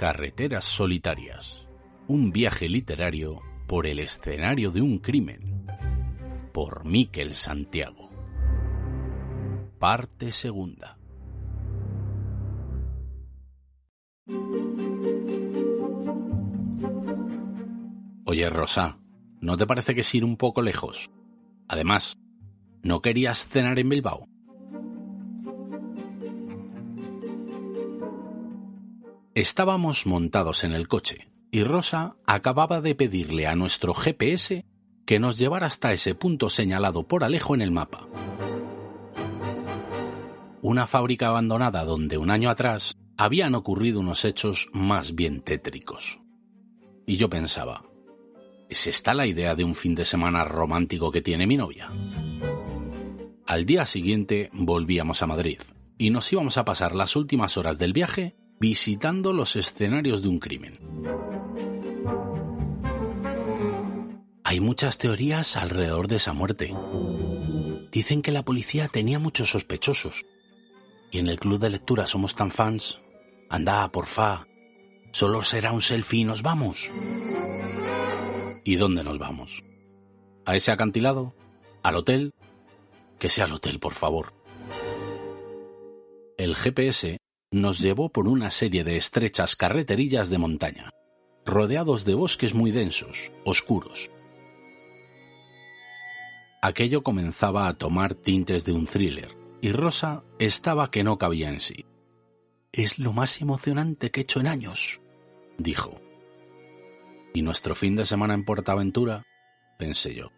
Carreteras solitarias. Un viaje literario por el escenario de un crimen. Por Miquel Santiago. Parte segunda. Oye, Rosa, ¿no te parece que es ir un poco lejos? Además, ¿no querías cenar en Bilbao? Estábamos montados en el coche y Rosa acababa de pedirle a nuestro GPS que nos llevara hasta ese punto señalado por Alejo en el mapa. Una fábrica abandonada donde un año atrás habían ocurrido unos hechos más bien tétricos. Y yo pensaba, ¿es esta la idea de un fin de semana romántico que tiene mi novia? Al día siguiente volvíamos a Madrid y nos íbamos a pasar las últimas horas del viaje visitando los escenarios de un crimen. Hay muchas teorías alrededor de esa muerte. Dicen que la policía tenía muchos sospechosos. Y en el club de lectura somos tan fans. Anda, porfa. Solo será un selfie y nos vamos. ¿Y dónde nos vamos? ¿A ese acantilado? ¿Al hotel? Que sea el hotel, por favor. El GPS nos llevó por una serie de estrechas carreterillas de montaña, rodeados de bosques muy densos, oscuros. Aquello comenzaba a tomar tintes de un thriller, y Rosa estaba que no cabía en sí. Es lo más emocionante que he hecho en años, dijo. ¿Y nuestro fin de semana en Portaventura? pensé yo.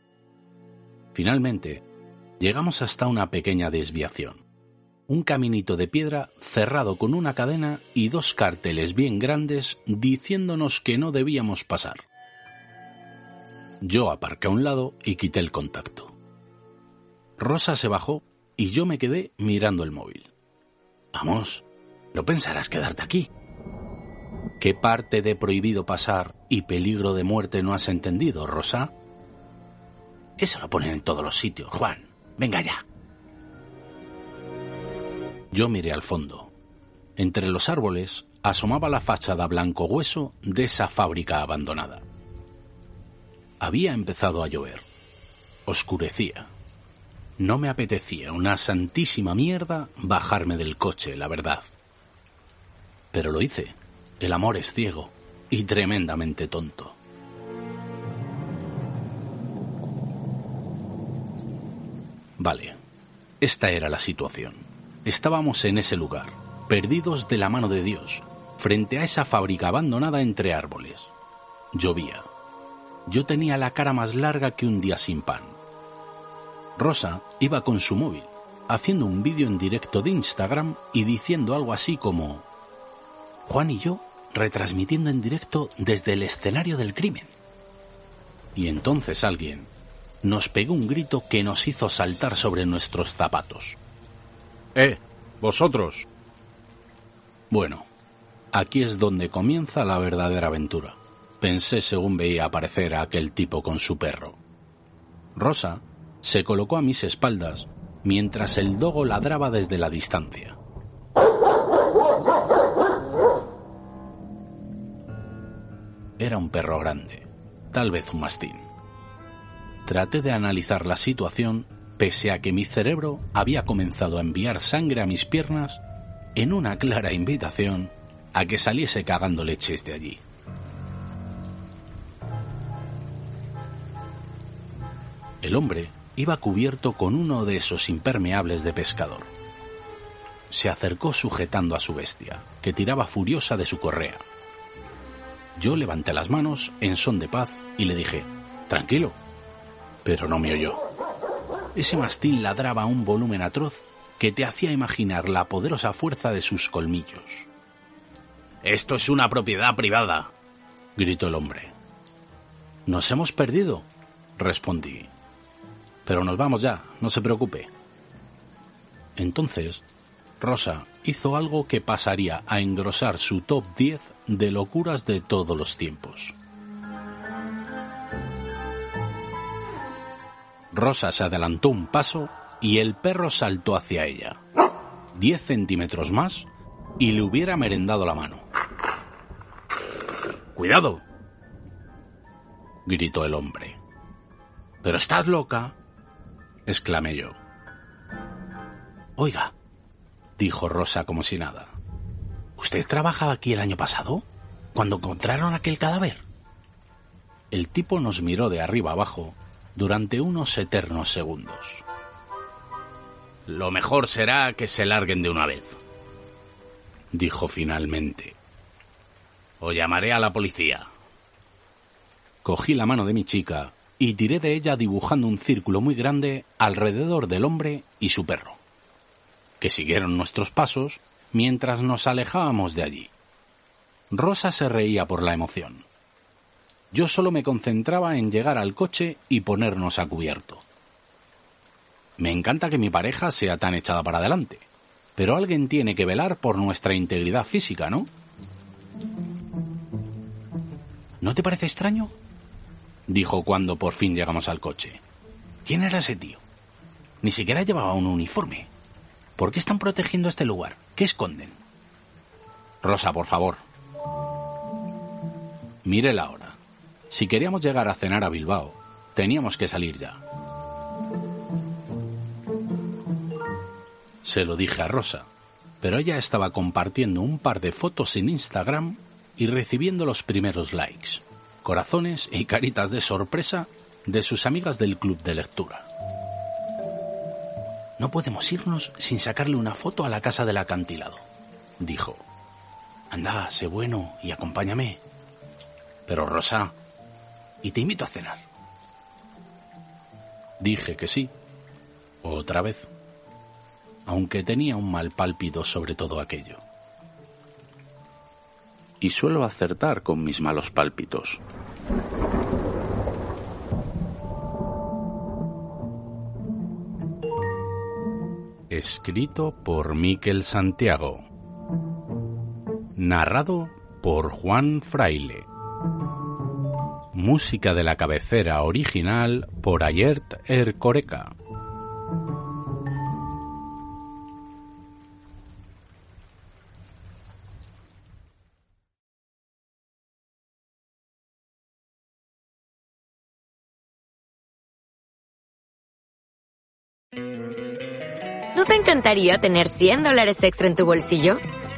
Finalmente, llegamos hasta una pequeña desviación un caminito de piedra cerrado con una cadena y dos carteles bien grandes diciéndonos que no debíamos pasar. Yo aparqué a un lado y quité el contacto. Rosa se bajó y yo me quedé mirando el móvil. Vamos, no pensarás quedarte aquí. ¿Qué parte de prohibido pasar y peligro de muerte no has entendido, Rosa? Eso lo ponen en todos los sitios, Juan. Venga ya. Yo miré al fondo. Entre los árboles asomaba la fachada blanco hueso de esa fábrica abandonada. Había empezado a llover. Oscurecía. No me apetecía una santísima mierda bajarme del coche, la verdad. Pero lo hice. El amor es ciego y tremendamente tonto. Vale, esta era la situación. Estábamos en ese lugar, perdidos de la mano de Dios, frente a esa fábrica abandonada entre árboles. Llovía. Yo tenía la cara más larga que un día sin pan. Rosa iba con su móvil, haciendo un vídeo en directo de Instagram y diciendo algo así como Juan y yo retransmitiendo en directo desde el escenario del crimen. Y entonces alguien nos pegó un grito que nos hizo saltar sobre nuestros zapatos. ¡Eh! ¡Vosotros! Bueno, aquí es donde comienza la verdadera aventura, pensé según veía aparecer a aquel tipo con su perro. Rosa se colocó a mis espaldas mientras el dogo ladraba desde la distancia. Era un perro grande, tal vez un mastín. Traté de analizar la situación pese a que mi cerebro había comenzado a enviar sangre a mis piernas en una clara invitación a que saliese cagando leches de allí. El hombre iba cubierto con uno de esos impermeables de pescador. Se acercó sujetando a su bestia, que tiraba furiosa de su correa. Yo levanté las manos en son de paz y le dije, tranquilo, pero no me oyó. Ese mastín ladraba un volumen atroz que te hacía imaginar la poderosa fuerza de sus colmillos. Esto es una propiedad privada, gritó el hombre. Nos hemos perdido, respondí. Pero nos vamos ya, no se preocupe. Entonces, Rosa hizo algo que pasaría a engrosar su top 10 de locuras de todos los tiempos. Rosa se adelantó un paso y el perro saltó hacia ella. Diez centímetros más y le hubiera merendado la mano. ¡Cuidado! gritó el hombre. ¿Pero estás loca? exclamé yo. Oiga, dijo Rosa como si nada. ¿Usted trabajaba aquí el año pasado? ¿Cuando encontraron aquel cadáver? El tipo nos miró de arriba abajo durante unos eternos segundos. Lo mejor será que se larguen de una vez, dijo finalmente. O llamaré a la policía. Cogí la mano de mi chica y tiré de ella dibujando un círculo muy grande alrededor del hombre y su perro, que siguieron nuestros pasos mientras nos alejábamos de allí. Rosa se reía por la emoción. Yo solo me concentraba en llegar al coche y ponernos a cubierto. Me encanta que mi pareja sea tan echada para adelante, pero alguien tiene que velar por nuestra integridad física, ¿no? ¿No te parece extraño? dijo cuando por fin llegamos al coche. ¿Quién era ese tío? Ni siquiera llevaba un uniforme. ¿Por qué están protegiendo este lugar? ¿Qué esconden? Rosa, por favor. Mire la hora. Si queríamos llegar a cenar a Bilbao, teníamos que salir ya. Se lo dije a Rosa, pero ella estaba compartiendo un par de fotos en Instagram y recibiendo los primeros likes, corazones y caritas de sorpresa de sus amigas del club de lectura. No podemos irnos sin sacarle una foto a la casa del acantilado, dijo. Anda, sé bueno y acompáñame. Pero Rosa, y te invito a cenar. Dije que sí, otra vez, aunque tenía un mal pálpito sobre todo aquello. Y suelo acertar con mis malos pálpitos. Escrito por Miquel Santiago. Narrado por Juan Fraile. Música de la cabecera original por Ayert Ercoreca. ¿No te encantaría tener 100 dólares extra en tu bolsillo?